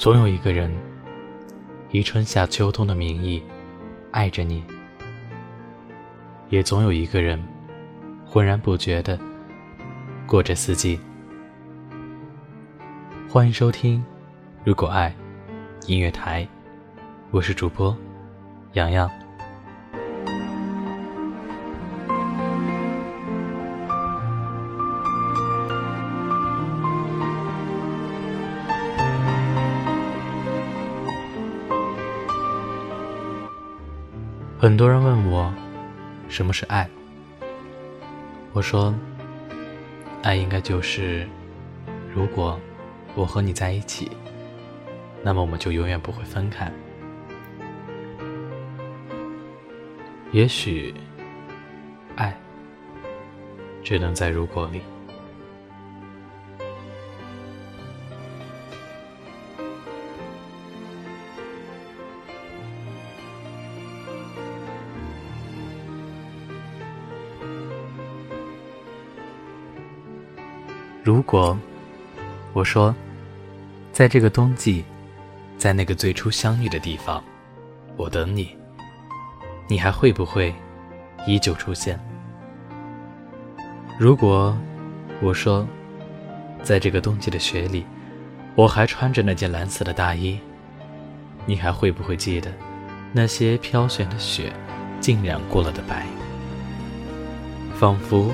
总有一个人，以春夏秋冬的名义爱着你；也总有一个人，浑然不觉的过着四季。欢迎收听《如果爱》音乐台，我是主播洋洋。很多人问我，什么是爱？我说，爱应该就是，如果我和你在一起，那么我们就永远不会分开。也许，爱只能在如果里。如果我说，在这个冬季，在那个最初相遇的地方，我等你，你还会不会依旧出现？如果我说，在这个冬季的雪里，我还穿着那件蓝色的大衣，你还会不会记得那些飘悬的雪，浸染过了的白？仿佛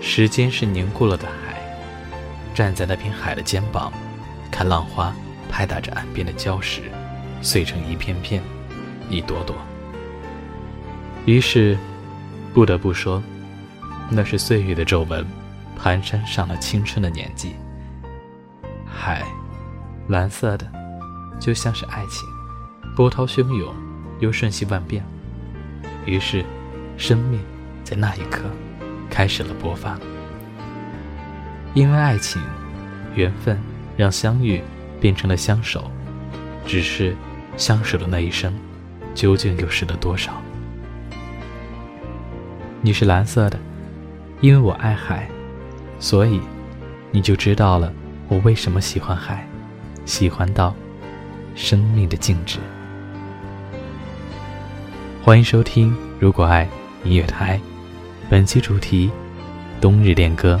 时间是凝固了的海。站在那片海的肩膀，看浪花拍打着岸边的礁石，碎成一片片、一朵朵。于是，不得不说，那是岁月的皱纹，蹒跚上了青春的年纪。海，蓝色的，就像是爱情，波涛汹涌，又瞬息万变。于是，生命在那一刻开始了勃发。因为爱情，缘分让相遇变成了相守，只是相守的那一生，究竟又是了多少？你是蓝色的，因为我爱海，所以你就知道了我为什么喜欢海，喜欢到生命的静止。欢迎收听《如果爱》音乐台，本期主题：冬日恋歌。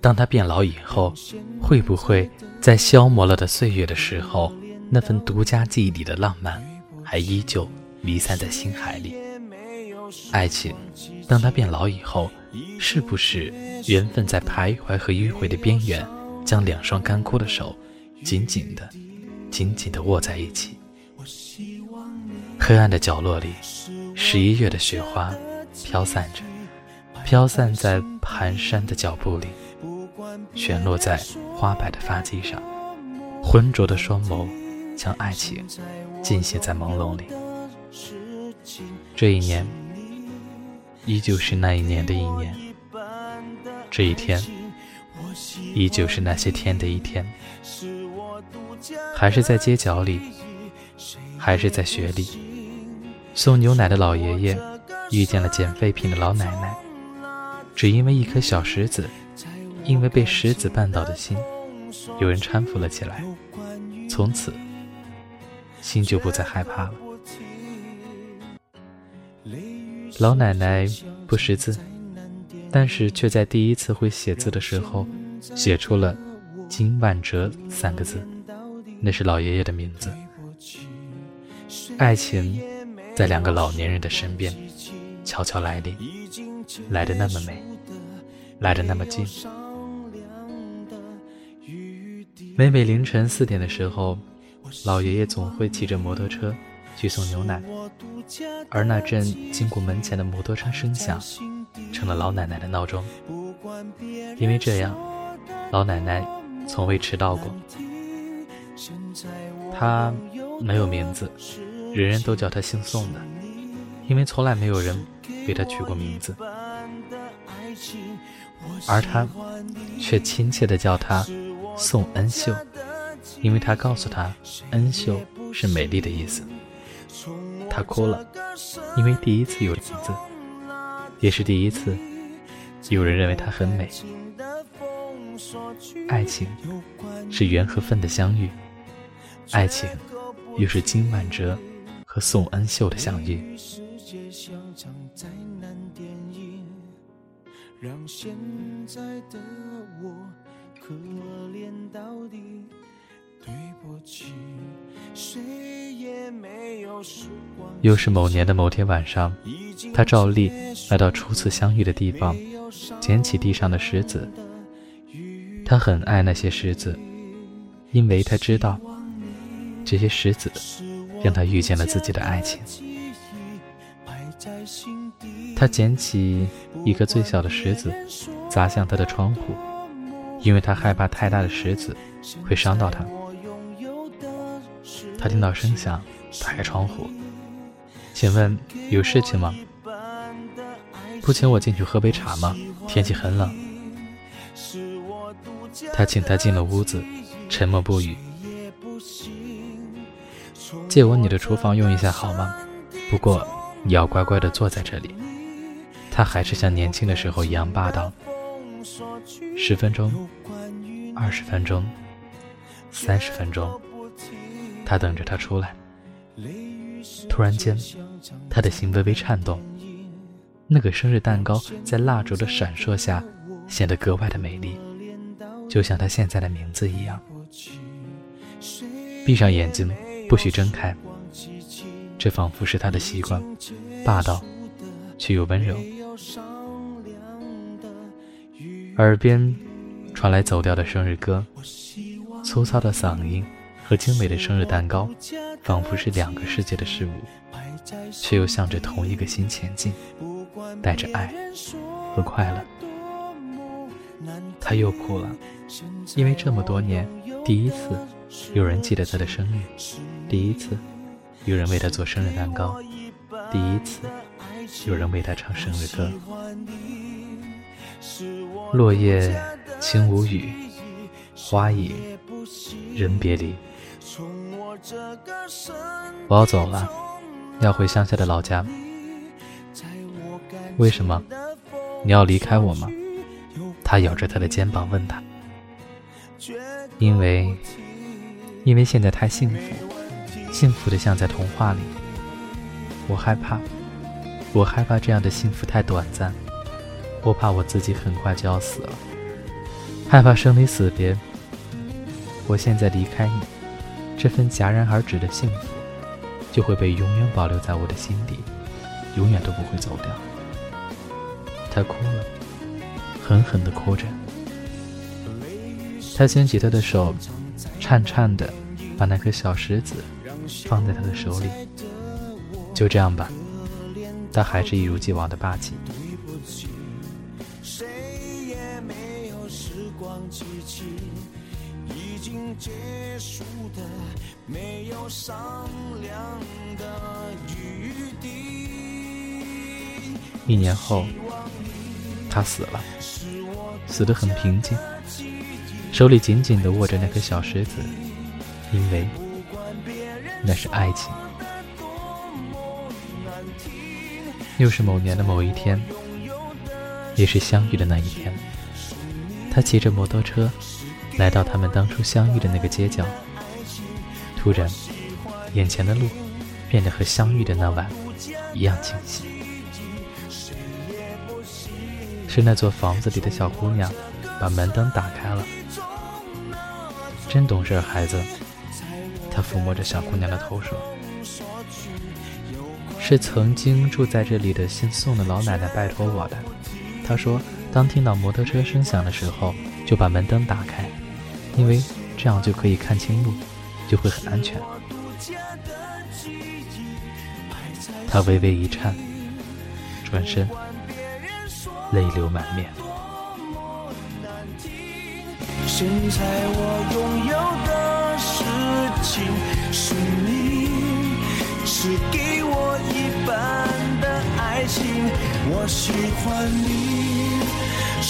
当他变老以后，会不会在消磨了的岁月的时候，那份独家记忆里的浪漫，还依旧弥散在心海里？爱情，当他变老以后，是不是缘分在徘徊和迂回的边缘，将两双干枯的手紧紧的、紧紧的握在一起？黑暗的角落里，十一月的雪花飘散着，飘散在蹒跚的脚步里，旋落在花白的发髻上，浑浊的双眸将爱情浸写在朦胧里。这一年。依旧是那一年的一年，这一天，依旧是那些天的一天，还是在街角里，还是在雪里，送牛奶的老爷爷遇见了捡废品的老奶奶，只因为一颗小石子，因为被石子绊倒的心，有人搀扶了起来，从此，心就不再害怕了。老奶奶不识字，但是却在第一次会写字的时候，写出了“金万哲”三个字，那是老爷爷的名字。爱情在两个老年人的身边悄悄来临，来的那么美，来的那么近。每每凌晨四点的时候，老爷爷总会骑着摩托车。去送牛奶，而那阵经过门前的摩托车声响，成了老奶奶的闹钟。因为这样，老奶奶从未迟到过。她没有名字，人人都叫她姓宋的，因为从来没有人给她取过名字。而她却亲切地叫她宋恩秀，因为她告诉他，恩秀是美丽的意思。他哭了，因为第一次有名字，也是第一次有人认为她很美。爱情是缘和分的相遇，爱情又是金万哲和宋恩秀的相遇。让现在的我可怜到底。对不起，谁也没有又是某年的某天晚上，他照例来到初次相遇的地方，捡起地上的石子。他很爱那些石子，因为他知道，这些石子让他遇见了自己的爱情。他捡起一个最小的石子，砸向他的窗户，因为他害怕太大的石子会伤到他。他听到声响，打开窗户，请问有事情吗？不请我进去喝杯茶吗？天气很冷。他请他进了屋子，沉默不语。借我你的厨房用一下好吗？不过你要乖乖的坐在这里。他还是像年轻的时候一样霸道。十分钟，二十分钟，三十分钟。他等着他出来，突然间，他的心微微颤动。那个生日蛋糕在蜡烛的闪烁下显得格外的美丽，就像他现在的名字一样。闭上眼睛，不许睁开。这仿佛是他的习惯，霸道却又温柔。耳边传来走调的生日歌，粗糙的嗓音。和精美的生日蛋糕，仿佛是两个世界的事物，却又向着同一个心前进，带着爱和快乐。他又哭了，因为这么多年，第一次有人记得他的生日，第一次有人为他做生日蛋糕，第一次有人为他唱生日歌。落叶轻无语，花影人别离。我要走了，要回乡下的老家。为什么？你要离开我吗？他咬着他的肩膀问他。因为，因为现在太幸福，幸福的像在童话里。我害怕，我害怕这样的幸福太短暂，我怕我自己很快就要死了。害怕生离死别。我现在离开你，这份戛然而止的幸福，就会被永远保留在我的心底，永远都不会走掉。他哭了，狠狠地哭着。他牵起他的手，颤颤的把那颗小石子放在他的手里。就这样吧，他还是一如既往的霸气。是已经结束的一年后，他死了，死得很平静。手里紧紧地握着那颗小石子，因为那是爱情。又是某年的某一天，也是相遇的那一天。他骑着摩托车来到他们当初相遇的那个街角，突然，眼前的路变得和相遇的那晚一样清晰。是那座房子里的小姑娘把门灯打开了。真懂事，孩子。他抚摸着小姑娘的头说：“是曾经住在这里的姓宋的老奶奶拜托我的。她说，当听到摩托车声响的时候，就把门灯打开，因为这样就可以看清路，就会很安全。”他微微一颤，转身，泪流满面。现在我拥有的事情是你，是给我一半的爱情。我喜欢你，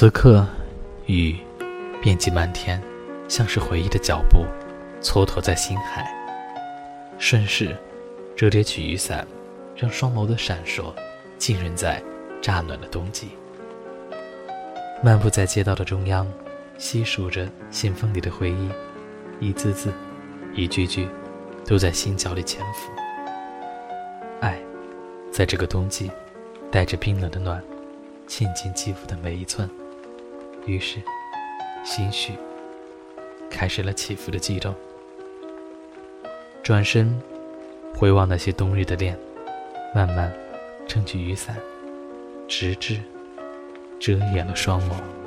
此刻，雨遍及漫天，像是回忆的脚步，蹉跎在心海。顺势折叠起雨伞，让双眸的闪烁浸润在乍暖的冬季。漫步在街道的中央，细数着信封里的回忆，一字字，一句句，都在心角里潜伏。爱，在这个冬季，带着冰冷的暖，沁进肌肤的每一寸。于是，心绪开始了起伏的激动。转身，回望那些冬日的恋，慢慢撑起雨伞，直至遮掩了双眸。